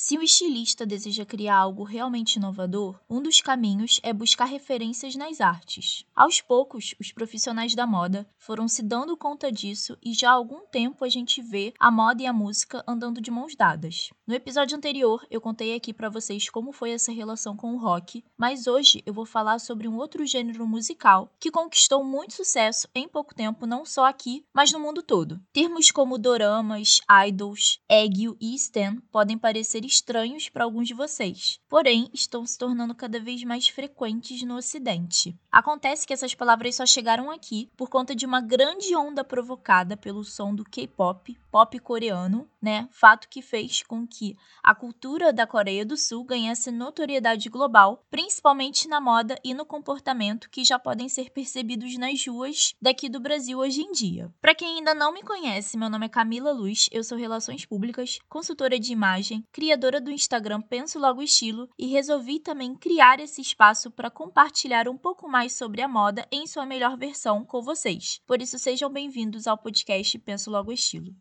Se o estilista deseja criar algo realmente inovador, um dos caminhos é buscar referências nas artes. Aos poucos, os profissionais da moda foram se dando conta disso e já há algum tempo a gente vê a moda e a música andando de mãos dadas. No episódio anterior, eu contei aqui para vocês como foi essa relação com o rock, mas hoje eu vou falar sobre um outro gênero musical que conquistou muito sucesso em pouco tempo, não só aqui, mas no mundo todo. Termos como doramas, idols, Egyo e stan podem parecer estranhos para alguns de vocês, porém estão se tornando cada vez mais frequentes no Ocidente. Acontece que essas palavras só chegaram aqui por conta de uma grande onda provocada pelo som do K-pop, pop coreano, né? Fato que fez com que a cultura da Coreia do Sul ganhasse notoriedade global, principalmente na moda e no comportamento que já podem ser percebidos nas ruas daqui do Brasil hoje em dia. Para quem ainda não me conhece, meu nome é Camila Luz, eu sou Relações Públicas, consultora de imagem, criadora do Instagram Penso Logo Estilo e resolvi também criar esse espaço para compartilhar um pouco mais sobre a moda em sua melhor versão com vocês. Por isso, sejam bem-vindos ao podcast Penso Logo Estilo.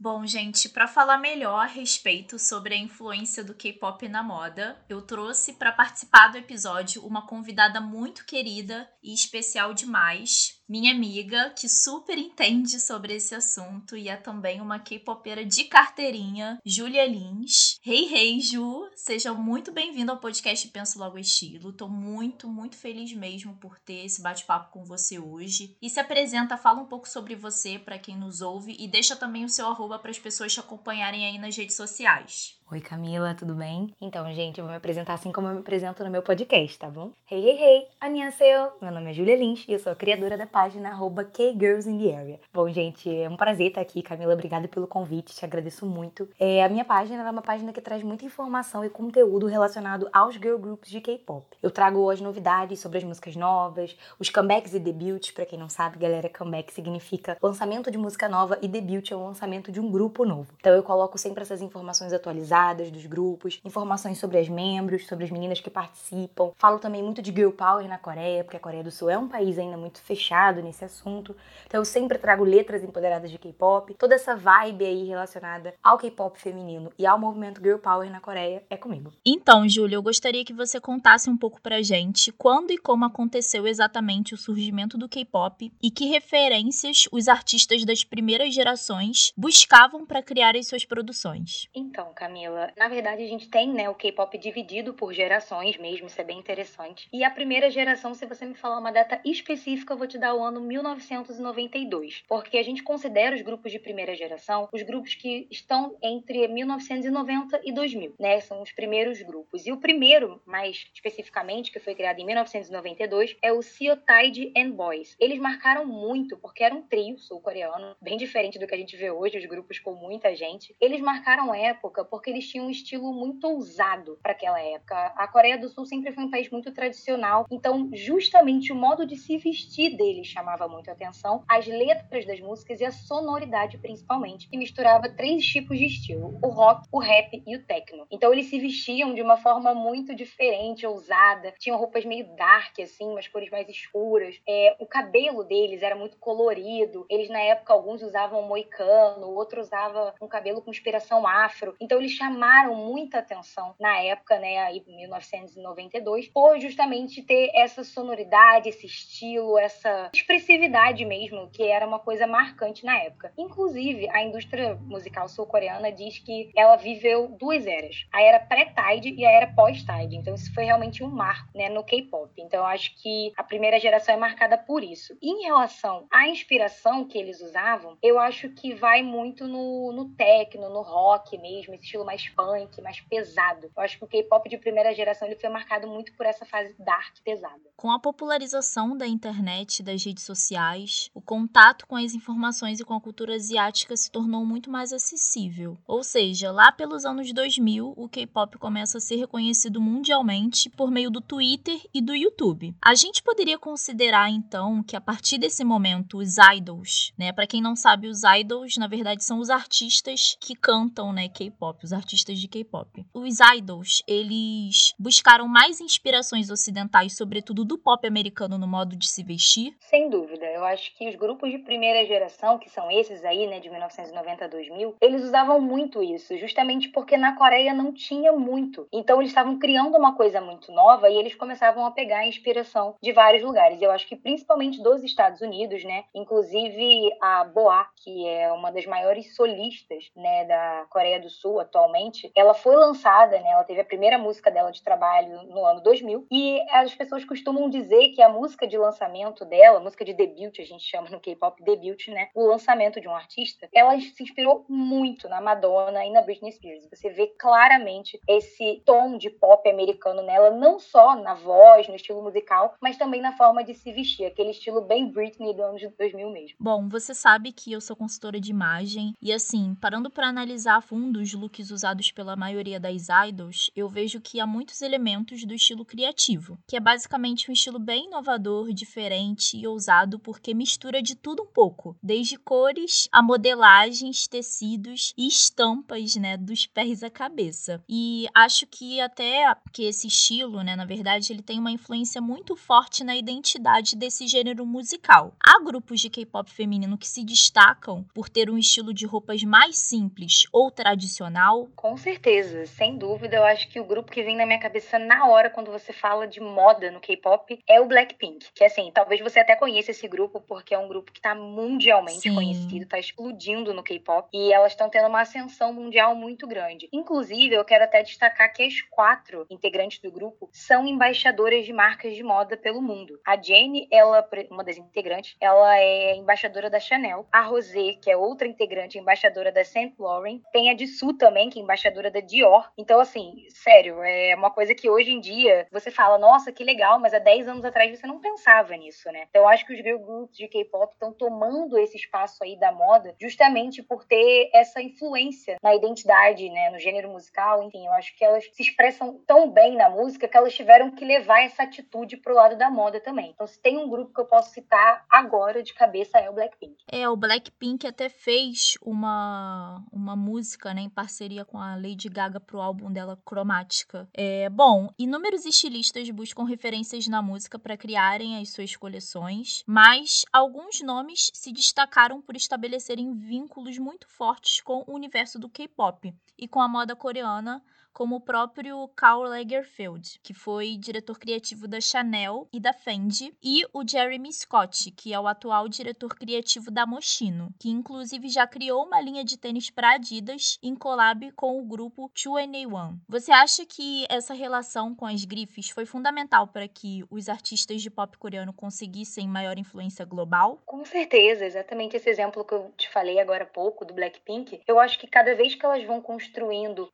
Bom, gente, para falar melhor a respeito sobre a influência do K-pop na moda, eu trouxe para participar do episódio uma convidada muito querida e especial demais, minha amiga, que super entende sobre esse assunto e é também uma K-popera de carteirinha, Julia Lins. Hey, hey, Ju! Seja muito bem-vindo ao podcast Penso Logo Estilo. Tô muito, muito feliz mesmo por ter esse bate-papo com você hoje. E se apresenta, fala um pouco sobre você para quem nos ouve e deixa também o seu arroba para as pessoas te acompanharem aí nas redes sociais. Oi Camila, tudo bem? Então, gente, eu vou me apresentar assim como eu me apresento no meu podcast, tá bom? Hey, hey, hey! Annyeonghaseyo! Meu nome é Julia Lins e eu sou a criadora da página arroba KGirlsInTheArea. Bom, gente, é um prazer estar aqui. Camila, obrigada pelo convite, te agradeço muito. É, a minha página é uma página que traz muita informação e conteúdo relacionado aos girl groups de K-pop. Eu trago as novidades sobre as músicas novas, os comebacks e debuts. Pra quem não sabe, galera, comeback significa lançamento de música nova e debut é o lançamento de um grupo novo. Então eu coloco sempre essas informações atualizadas dos grupos, informações sobre as membros, sobre as meninas que participam. Falo também muito de girl power na Coreia, porque a Coreia do Sul é um país ainda muito fechado nesse assunto. Então eu sempre trago letras empoderadas de K-pop. Toda essa vibe aí relacionada ao K-pop feminino e ao movimento girl power na Coreia é comigo. Então, Júlia, eu gostaria que você contasse um pouco pra gente quando e como aconteceu exatamente o surgimento do K-pop e que referências os artistas das primeiras gerações buscavam para criar as suas produções. Então, Camila, Camila. Na verdade, a gente tem, né, o K-pop dividido por gerações mesmo, isso é bem interessante. E a primeira geração, se você me falar uma data específica, eu vou te dar o ano 1992, porque a gente considera os grupos de primeira geração os grupos que estão entre 1990 e 2000, né? São os primeiros grupos. E o primeiro, mais especificamente, que foi criado em 1992, é o Seotide and Boys. Eles marcaram muito porque era um trio sul-coreano, bem diferente do que a gente vê hoje, os grupos com muita gente. Eles marcaram época porque eles tinham um estilo muito ousado para aquela época. A Coreia do Sul sempre foi um país muito tradicional, então justamente o modo de se vestir deles chamava muito a atenção, as letras das músicas e a sonoridade principalmente, que misturava três tipos de estilo: o rock, o rap e o techno. Então eles se vestiam de uma forma muito diferente, ousada, tinham roupas meio dark assim, umas cores mais escuras. É, o cabelo deles era muito colorido. Eles na época alguns usavam moicano, outros usava um cabelo com inspiração afro. Então eles chamaram muita atenção na época, né, aí 1992, por justamente ter essa sonoridade, esse estilo, essa expressividade mesmo, que era uma coisa marcante na época. Inclusive, a indústria musical sul-coreana diz que ela viveu duas eras, a era pré-Tide e a era pós-Tide. Então isso foi realmente um marco, né, no K-pop. Então eu acho que a primeira geração é marcada por isso. Em relação à inspiração que eles usavam, eu acho que vai muito no, no techno, no rock mesmo, esse estilo mais mais punk, mais pesado. Eu acho que o K-pop de primeira geração ele foi marcado muito por essa fase dark pesada. Com a popularização da internet, das redes sociais, o contato com as informações e com a cultura asiática se tornou muito mais acessível. Ou seja, lá pelos anos 2000, o K-pop começa a ser reconhecido mundialmente por meio do Twitter e do YouTube. A gente poderia considerar então que a partir desse momento os idols, né, para quem não sabe, os idols na verdade são os artistas que cantam, né, K-pop, os artistas de K-pop. Os idols, eles buscaram mais inspirações ocidentais, sobretudo do pop americano no modo de se vestir? Sem dúvida. Eu acho que os grupos de primeira geração, que são esses aí, né, de 1990 a 2000, eles usavam muito isso, justamente porque na Coreia não tinha muito. Então eles estavam criando uma coisa muito nova e eles começavam a pegar a inspiração de vários lugares. Eu acho que principalmente dos Estados Unidos, né? Inclusive a Boa, que é uma das maiores solistas, né, da Coreia do Sul atualmente, ela foi lançada, né? Ela teve a primeira música dela de trabalho no ano 2000 e as pessoas costumam dizer que a música de lançamento dela, música de debut, a gente chama no K-pop debut, né? O lançamento de um artista, ela se inspirou muito na Madonna e na Britney Spears. Você vê claramente esse tom de pop americano nela, não só na voz, no estilo musical, mas também na forma de se vestir, aquele estilo bem Britney do ano de 2000 mesmo. Bom, você sabe que eu sou consultora de imagem e assim, parando para analisar a fundo os looks usados pela maioria das idols, eu vejo que há muitos elementos do estilo criativo, que é basicamente um estilo bem inovador, diferente e ousado porque mistura de tudo um pouco, desde cores a modelagens, tecidos e estampas, né, dos pés à cabeça. E acho que até que esse estilo, né, na verdade, ele tem uma influência muito forte na identidade desse gênero musical. Há grupos de K-pop feminino que se destacam por ter um estilo de roupas mais simples ou tradicional? Com certeza, sem dúvida. Eu acho que o grupo que vem na minha cabeça na hora quando você fala de moda no K-pop é o Blackpink. Que assim, talvez você até conheça esse grupo porque é um grupo que está mundialmente Sim. conhecido, está explodindo no K-pop e elas estão tendo uma ascensão mundial muito grande. Inclusive, eu quero até destacar que as quatro integrantes do grupo são embaixadoras de marcas de moda pelo mundo. A Jane, ela, uma das integrantes, ela é embaixadora da Chanel. A Rosé, que é outra integrante, embaixadora da Saint Laurent. Tem a Jisoo também, que embaixadora da Dior. Então, assim, sério, é uma coisa que hoje em dia você fala, nossa, que legal, mas há 10 anos atrás você não pensava nisso, né? Então, eu acho que os girl groups de K-pop estão tomando esse espaço aí da moda justamente por ter essa influência na identidade, né, no gênero musical, enfim, eu acho que elas se expressam tão bem na música que elas tiveram que levar essa atitude pro lado da moda também. Então, se tem um grupo que eu posso citar agora de cabeça é o Blackpink. É, o Blackpink até fez uma, uma música, né, em parceria com a Lady Gaga pro álbum dela Cromática. É, bom, inúmeros estilistas buscam referências na música para criarem as suas coleções, mas alguns nomes se destacaram por estabelecerem vínculos muito fortes com o universo do K-pop e com a moda coreana como o próprio Karl Lagerfeld, que foi diretor criativo da Chanel e da Fendi, e o Jeremy Scott, que é o atual diretor criativo da Moschino, que inclusive já criou uma linha de tênis para Adidas em collab com o grupo 2NE1. Você acha que essa relação com as grifes foi fundamental para que os artistas de pop coreano conseguissem maior influência global? Com certeza, exatamente esse exemplo que eu te falei agora há pouco do Blackpink. Eu acho que cada vez que elas vão construindo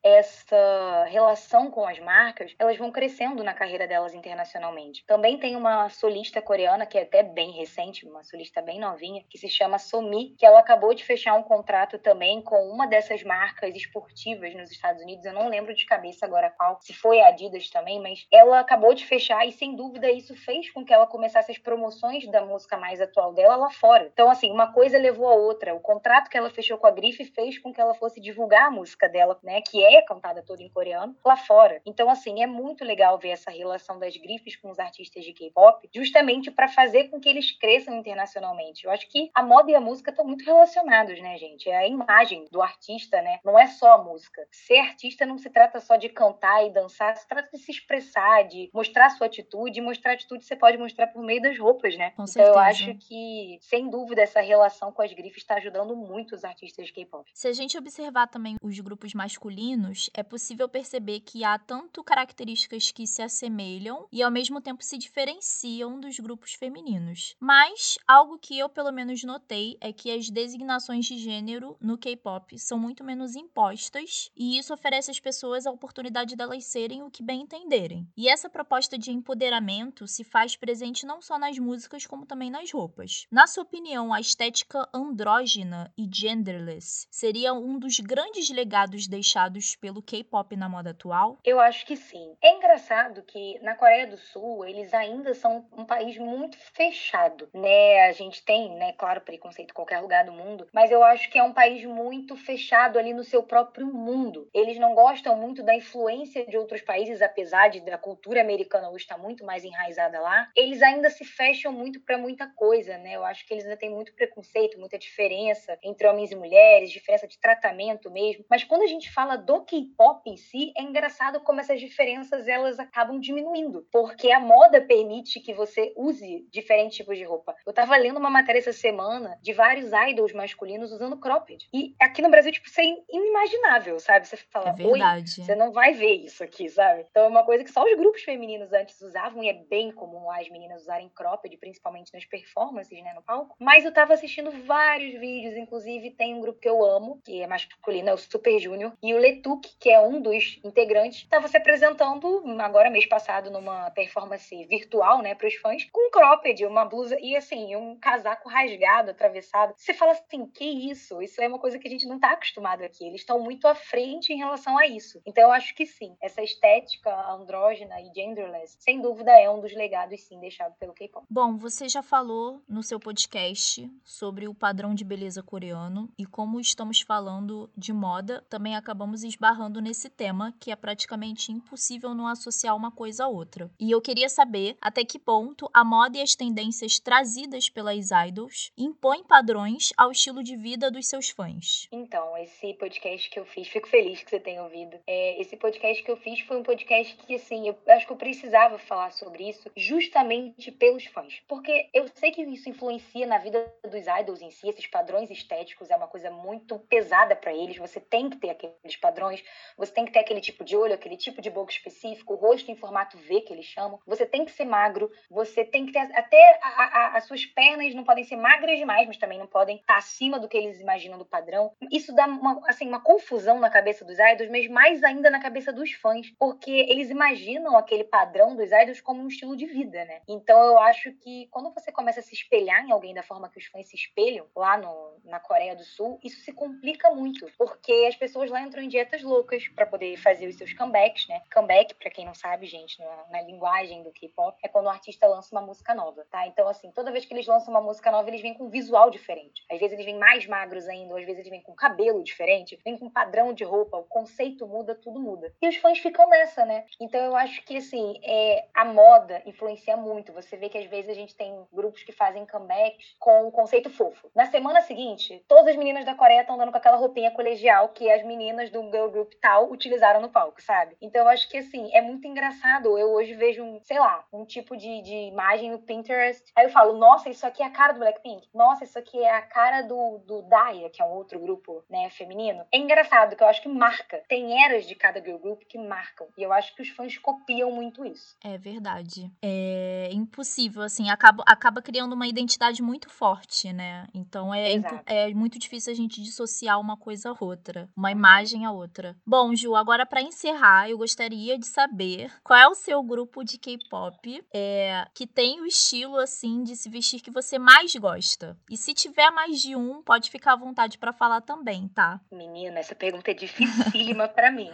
relação com as marcas, elas vão crescendo na carreira delas internacionalmente. Também tem uma solista coreana, que é até bem recente, uma solista bem novinha, que se chama Somi, que ela acabou de fechar um contrato também com uma dessas marcas esportivas nos Estados Unidos. Eu não lembro de cabeça agora qual, se foi a Adidas também, mas ela acabou de fechar e sem dúvida isso fez com que ela começasse as promoções da música mais atual dela lá fora. Então, assim, uma coisa levou a outra. O contrato que ela fechou com a Grife fez com que ela fosse divulgar a música dela, né, que é cantada toda em coreano, lá fora. Então, assim, é muito legal ver essa relação das grifes com os artistas de K-pop, justamente para fazer com que eles cresçam internacionalmente. Eu acho que a moda e a música estão muito relacionados, né, gente? É a imagem do artista, né? Não é só a música. Ser artista não se trata só de cantar e dançar, se trata de se expressar, de mostrar sua atitude, e mostrar atitude você pode mostrar por meio das roupas, né? Com então certeza. eu acho que, sem dúvida, essa relação com as grifes está ajudando muito os artistas de K-pop. Se a gente observar também os grupos masculinos, é possível perceber que há tanto características que se assemelham e ao mesmo tempo se diferenciam dos grupos femininos. Mas algo que eu pelo menos notei é que as designações de gênero no K-pop são muito menos impostas e isso oferece às pessoas a oportunidade delas serem o que bem entenderem. E essa proposta de empoderamento se faz presente não só nas músicas como também nas roupas. Na sua opinião, a estética andrógena e genderless seria um dos grandes legados deixados pelo K-pop Na moda atual? Eu acho que sim. É engraçado que na Coreia do Sul eles ainda são um país muito fechado, né? A gente tem, né, claro, preconceito em qualquer lugar do mundo, mas eu acho que é um país muito fechado ali no seu próprio mundo. Eles não gostam muito da influência de outros países, apesar de da cultura americana hoje estar muito mais enraizada lá. Eles ainda se fecham muito para muita coisa, né? Eu acho que eles ainda têm muito preconceito, muita diferença entre homens e mulheres, diferença de tratamento mesmo. Mas quando a gente fala do K-pop em si, é engraçado como essas diferenças elas acabam diminuindo, porque a moda permite que você use diferentes tipos de roupa. Eu tava lendo uma matéria essa semana de vários idols masculinos usando cropped. E aqui no Brasil, tipo, isso é inimaginável, sabe? Você fala, é verdade. Oi, você não vai ver isso aqui, sabe? Então é uma coisa que só os grupos femininos antes usavam, e é bem comum as meninas usarem cropped, principalmente nas performances, né, no palco. Mas eu tava assistindo vários vídeos, inclusive tem um grupo que eu amo, que é masculino, é o Super Junior, e o Letuk, que é um dos integrantes, tava se apresentando agora mês passado numa performance virtual, né, para os fãs, com um cropped, uma blusa e assim, um casaco rasgado, atravessado. Você fala assim, que isso? Isso é uma coisa que a gente não tá acostumado aqui. Eles estão muito à frente em relação a isso. Então eu acho que sim, essa estética andrógena e genderless, sem dúvida é um dos legados sim deixado pelo K-pop. Bom, você já falou no seu podcast sobre o padrão de beleza coreano e como estamos falando de moda, também acabamos esbarrando nesse tema que é praticamente impossível não associar uma coisa a outra. E eu queria saber até que ponto a moda e as tendências trazidas pelas idols impõem padrões ao estilo de vida dos seus fãs. Então, esse podcast que eu fiz, fico feliz que você tenha ouvido. É, esse podcast que eu fiz foi um podcast que, assim, eu acho que eu precisava falar sobre isso justamente pelos fãs. Porque eu sei que isso influencia na vida dos idols em si, esses padrões estéticos é uma coisa muito pesada para eles. Você tem que ter aqueles padrões, você tem que ter aquele tipo de olho, aquele tipo de boca específico, o rosto em formato V que eles chamam. Você tem que ser magro, você tem que ter até a, a, as suas pernas não podem ser magras demais, mas também não podem estar acima do que eles imaginam do padrão. Isso dá uma, assim, uma confusão na cabeça dos idols, mas mais ainda na cabeça dos fãs, porque eles imaginam aquele padrão dos idols como um estilo de vida, né? Então eu acho que quando você começa a se espelhar em alguém da forma que os fãs se espelham lá no, na Coreia do Sul, isso se complica muito, porque as pessoas lá entram em dietas loucas para poder fazer os seus comebacks, né? Comeback, para quem não sabe, gente, na, na linguagem do K-pop, é quando o artista lança uma música nova, tá? Então, assim, toda vez que eles lançam uma música nova, eles vêm com um visual diferente. Às vezes eles vêm mais magros ainda, às vezes eles vêm com cabelo diferente, vêm com padrão de roupa, o conceito muda, tudo muda. E os fãs ficam nessa, né? Então eu acho que, assim, é, a moda influencia muito. Você vê que às vezes a gente tem grupos que fazem comebacks com um conceito fofo. Na semana seguinte, todas as meninas da Coreia estão andando com aquela roupinha colegial que as meninas do girl group tal utilizaram no palco, sabe? Então eu acho que, assim, é muito engraçado. Eu hoje vejo, um, sei lá, um tipo de, de imagem no Pinterest. Aí eu falo, nossa, isso aqui é a cara do Blackpink. Nossa, isso aqui é a cara do, do Daya, que é um outro grupo, né, feminino. É engraçado, que eu acho que marca. Tem eras de cada girl group que marcam. E eu acho que os fãs copiam muito isso. É verdade. É impossível, assim, acaba, acaba criando uma identidade muito forte, né? Então é, é muito difícil a gente dissociar uma coisa a outra, uma imagem a outra. Bom, Ju, agora para encerrar, eu gostaria de saber qual é o seu grupo de K-pop é, que tem o estilo, assim, de se vestir que você mais gosta. E se tiver mais de um, pode ficar à vontade para falar também, tá? Menina, essa pergunta é dificílima para mim.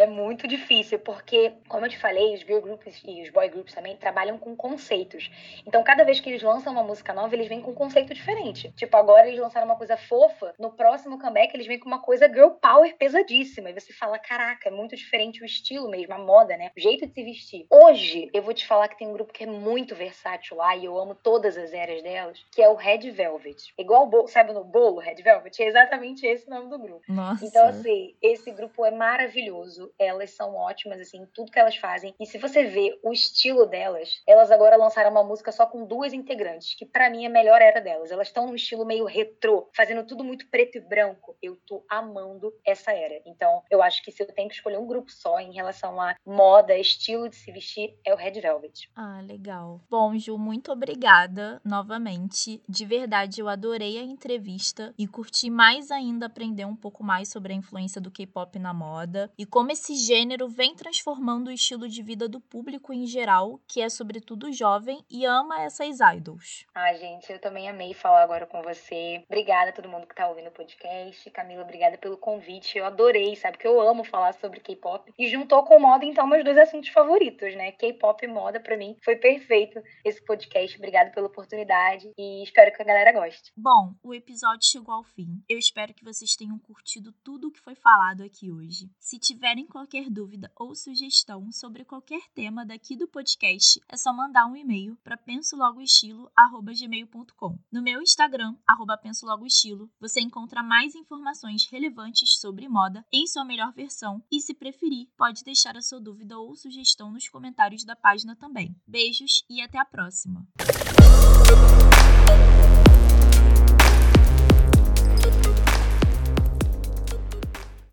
É muito difícil, porque, como eu te falei, os girl groups e os boy groups também trabalham com conceitos. Então, cada vez que eles lançam uma música nova, eles vêm com um conceito diferente. Tipo, agora eles lançaram uma coisa fofa, no próximo comeback eles vêm com uma coisa girl power pesadíssima. E você fala, caraca, é muito diferente o estilo mesmo, a moda, né? O jeito de se vestir. Hoje, eu vou te falar que tem um grupo que é muito versátil lá e eu amo todas as eras delas, que é o Red Velvet. Igual o bolo, sabe no bolo Red Velvet? É exatamente esse o nome do grupo. Nossa. Então, assim, esse grupo é maravilhoso. Elas são ótimas, assim, tudo que elas fazem. E se você vê o estilo delas, elas agora lançaram uma música só com duas integrantes, que para mim é a melhor era delas. Elas estão num estilo meio retrô, fazendo tudo muito preto e branco. Eu tô amando essa era. Então, eu acho que se eu tenho que escolher um grupo só em relação a moda, estilo de se vestir, é o Red Velvet. Ah, legal. Bom, Ju, muito obrigada novamente. De verdade, eu adorei a entrevista e curti mais ainda aprender um pouco mais sobre a influência do K-pop na moda e como como esse gênero vem transformando o estilo de vida do público em geral, que é sobretudo jovem e ama essas idols. Ah, gente, eu também amei falar agora com você. Obrigada a todo mundo que tá ouvindo o podcast. Camila, obrigada pelo convite. Eu adorei, sabe que eu amo falar sobre K-pop e juntou com moda então meus dois assuntos favoritos, né? K-pop e moda para mim foi perfeito esse podcast. Obrigada pela oportunidade e espero que a galera goste. Bom, o episódio chegou ao fim. Eu espero que vocês tenham curtido tudo o que foi falado aqui hoje. Se tiverem qualquer dúvida ou sugestão sobre qualquer tema daqui do podcast, é só mandar um e-mail para pensologoestilo@gmail.com. No meu Instagram @pensologoestilo, você encontra mais informações relevantes sobre moda em sua melhor versão e se preferir, pode deixar a sua dúvida ou sugestão nos comentários da página também. Beijos e até a próxima.